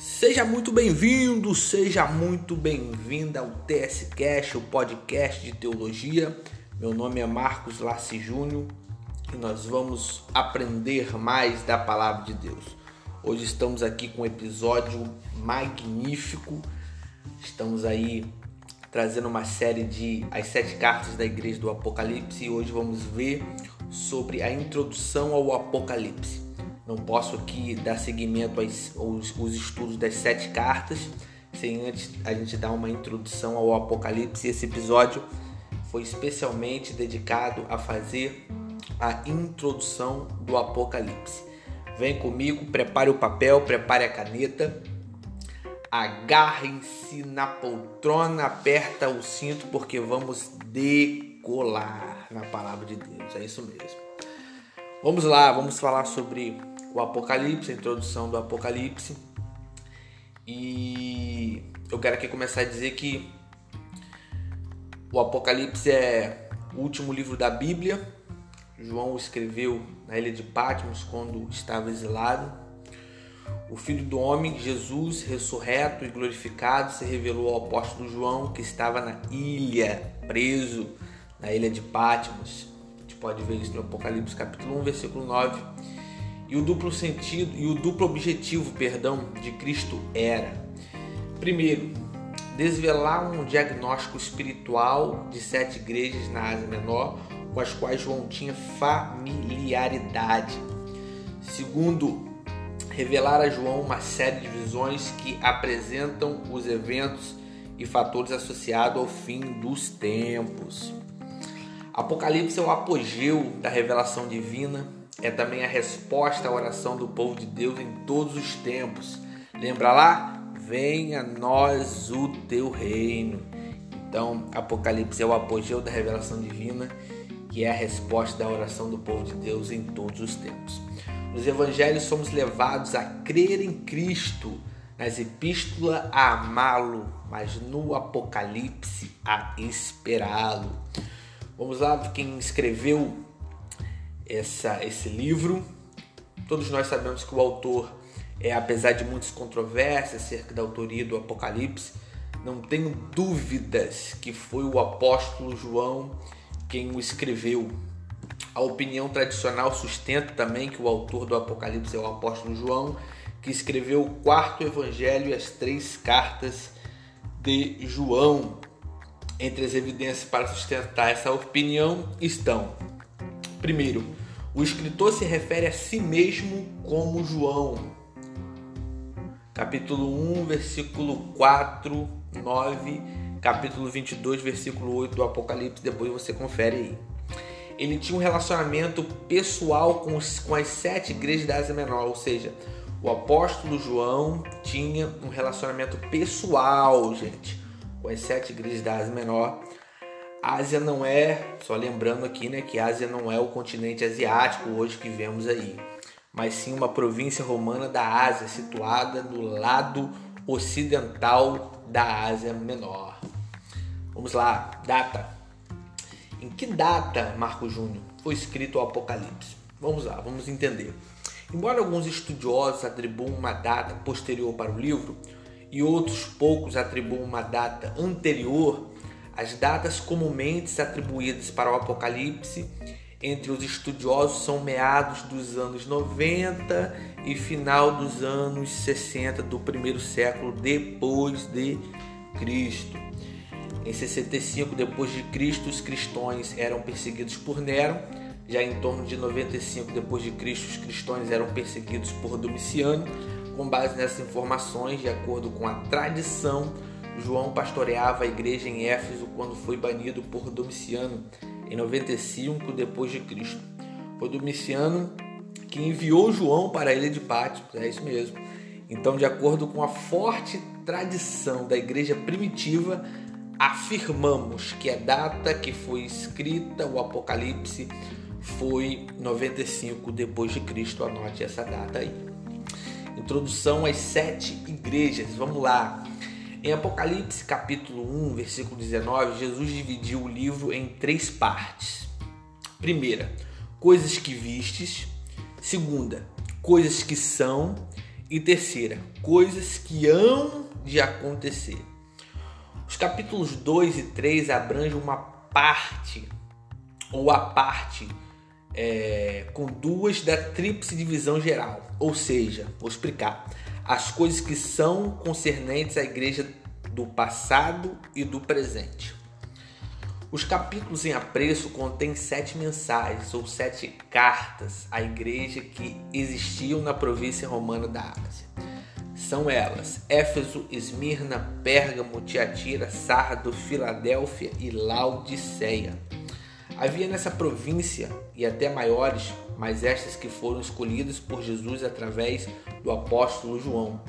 Seja muito bem-vindo, seja muito bem-vinda ao TS Cash, o podcast de teologia. Meu nome é Marcos Lassi Júnior e nós vamos aprender mais da palavra de Deus. Hoje estamos aqui com um episódio magnífico. Estamos aí trazendo uma série de as sete cartas da igreja do Apocalipse e hoje vamos ver sobre a introdução ao Apocalipse. Não posso aqui dar seguimento aos, aos, aos estudos das sete cartas sem antes a gente dar uma introdução ao Apocalipse. Esse episódio foi especialmente dedicado a fazer a introdução do Apocalipse. Vem comigo, prepare o papel, prepare a caneta, agarrem-se na poltrona, aperta o cinto porque vamos decolar na palavra de Deus. É isso mesmo. Vamos lá, vamos falar sobre o Apocalipse, a introdução do Apocalipse. E eu quero aqui começar a dizer que o Apocalipse é o último livro da Bíblia. João escreveu na ilha de Patmos quando estava exilado. O Filho do Homem, Jesus, ressurreto e glorificado, se revelou ao apóstolo João que estava na ilha, preso na ilha de Patmos. A gente pode ver isso no Apocalipse capítulo 1, versículo 9 e o duplo sentido e o duplo objetivo, perdão, de Cristo era: primeiro, desvelar um diagnóstico espiritual de sete igrejas na Ásia Menor com as quais João tinha familiaridade. Segundo, revelar a João uma série de visões que apresentam os eventos e fatores associados ao fim dos tempos. Apocalipse é o apogeu da revelação divina é também a resposta à oração do povo de Deus em todos os tempos. Lembra lá? Venha a nós o teu reino. Então, Apocalipse é o apogeu da revelação divina, que é a resposta da oração do povo de Deus em todos os tempos. Nos evangelhos somos levados a crer em Cristo, nas epístolas a amá-lo, mas no Apocalipse a esperá-lo. Vamos lá, quem escreveu essa, esse livro. Todos nós sabemos que o autor, é, apesar de muitas controvérsias acerca da autoria do Apocalipse, não tenho dúvidas que foi o apóstolo João quem o escreveu. A opinião tradicional sustenta também que o autor do Apocalipse é o apóstolo João, que escreveu o quarto evangelho e as três cartas de João. Entre as evidências para sustentar essa opinião estão, primeiro, o escritor se refere a si mesmo como João. Capítulo 1, versículo 4, 9, capítulo 22, versículo 8 do Apocalipse, depois você confere aí. Ele tinha um relacionamento pessoal com, os, com as sete igrejas da Ásia Menor, ou seja, o apóstolo João tinha um relacionamento pessoal, gente, com as sete igrejas da Ásia Menor Ásia não é, só lembrando aqui, né, que Ásia não é o continente asiático hoje que vemos aí, mas sim uma província romana da Ásia, situada no lado ocidental da Ásia Menor. Vamos lá, data. Em que data, Marco Júnior, foi escrito o Apocalipse? Vamos lá, vamos entender. Embora alguns estudiosos atribuam uma data posterior para o livro e outros poucos atribuam uma data anterior, as datas comumente atribuídas para o Apocalipse entre os estudiosos são meados dos anos 90 e final dos anos 60 do primeiro século depois de Cristo. Em 65 depois de Cristo, os cristãos eram perseguidos por Nero. Já em torno de 95 depois de Cristo, os cristãos eram perseguidos por Domiciano. Com base nessas informações, de acordo com a tradição, João pastoreava a igreja em Éfeso quando foi banido por Domiciano em 95 depois de Cristo. Foi Domiciano que enviou João para a ilha de Patmos, é isso mesmo. Então, de acordo com a forte tradição da igreja primitiva, afirmamos que a data que foi escrita o Apocalipse foi 95 depois de Cristo. Anote essa data aí. Introdução às sete igrejas. Vamos lá. Em Apocalipse capítulo 1, versículo 19, Jesus dividiu o livro em três partes. Primeira, coisas que vistes. Segunda, coisas que são. E terceira, coisas que hão de acontecer. Os capítulos 2 e 3 abrangem uma parte, ou a parte, é, com duas da tríplice divisão geral. Ou seja, vou explicar. As coisas que são concernentes à igreja do passado e do presente. Os capítulos em apreço contêm sete mensagens ou sete cartas à igreja que existiam na província romana da Ásia. São elas Éfeso, Esmirna, Pérgamo, Tiatira, Sardo, Filadélfia e Laodiceia. Havia nessa província, e até maiores, mas estas que foram escolhidas por Jesus através do apóstolo João,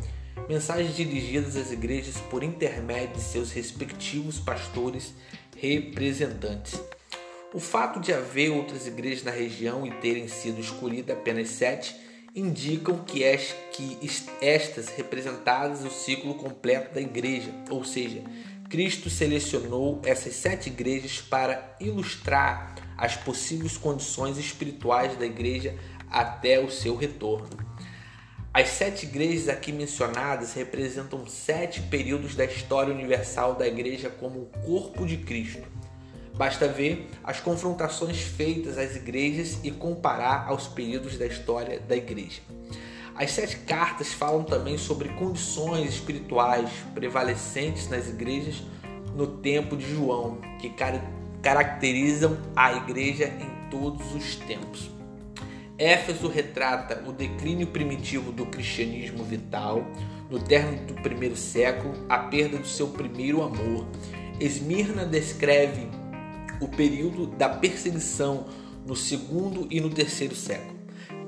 mensagens dirigidas às igrejas por intermédio de seus respectivos pastores representantes. O fato de haver outras igrejas na região e terem sido escolhidas apenas sete indicam que, estas representadas o ciclo completo da igreja, ou seja, Cristo selecionou essas sete igrejas para ilustrar as possíveis condições espirituais da igreja até o seu retorno. As sete igrejas aqui mencionadas representam sete períodos da história universal da igreja como o corpo de Cristo. Basta ver as confrontações feitas às igrejas e comparar aos períodos da história da igreja. As sete cartas falam também sobre condições espirituais prevalecentes nas igrejas no tempo de João, que caracterizam a igreja em todos os tempos. Éfeso retrata o declínio primitivo do cristianismo vital, no término do primeiro século, a perda do seu primeiro amor. Esmirna descreve o período da perseguição no segundo e no terceiro século.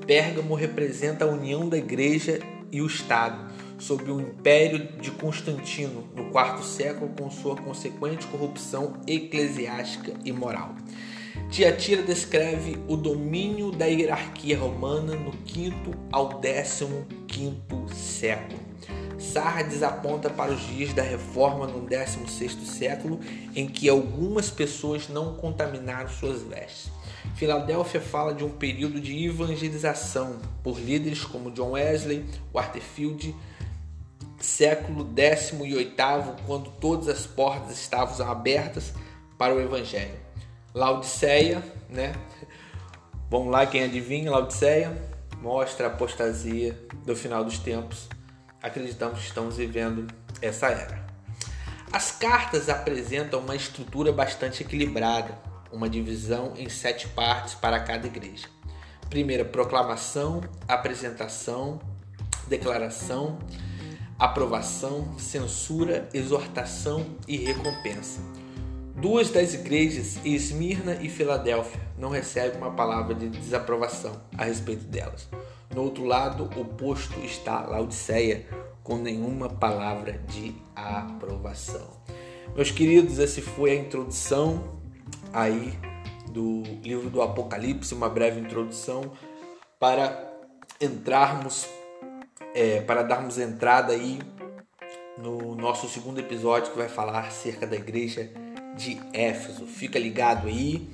Pérgamo representa a união da igreja e o Estado sob o império de Constantino no quarto século, com sua consequente corrupção eclesiástica e moral. Tiatira descreve o domínio da hierarquia romana no quinto ao décimo quinto século. Sardes aponta para os dias da reforma no 16 século, em que algumas pessoas não contaminaram suas vestes. Filadélfia fala de um período de evangelização por líderes como John Wesley, Waterfield, século décimo e oitavo, quando todas as portas estavam abertas para o evangelho. Laodiceia, né? Vamos lá, quem adivinha? Laodiceia mostra a apostasia do final dos tempos. Acreditamos que estamos vivendo essa era. As cartas apresentam uma estrutura bastante equilibrada, uma divisão em sete partes para cada igreja. Primeira, proclamação, apresentação, declaração, aprovação, censura, exortação e recompensa. Duas das igrejas, Esmirna e Filadélfia, não recebem uma palavra de desaprovação a respeito delas. No outro lado oposto está Laodiceia, com nenhuma palavra de aprovação. Meus queridos, essa foi a introdução aí do livro do Apocalipse, uma breve introdução para entrarmos, é, para darmos entrada aí no nosso segundo episódio que vai falar acerca da igreja de Éfeso. Fica ligado aí,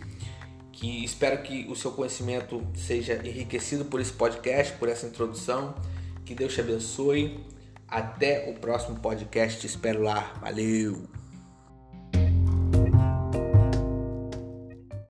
que espero que o seu conhecimento seja enriquecido por esse podcast, por essa introdução. Que Deus te abençoe. Até o próximo podcast. Te espero lá. Valeu!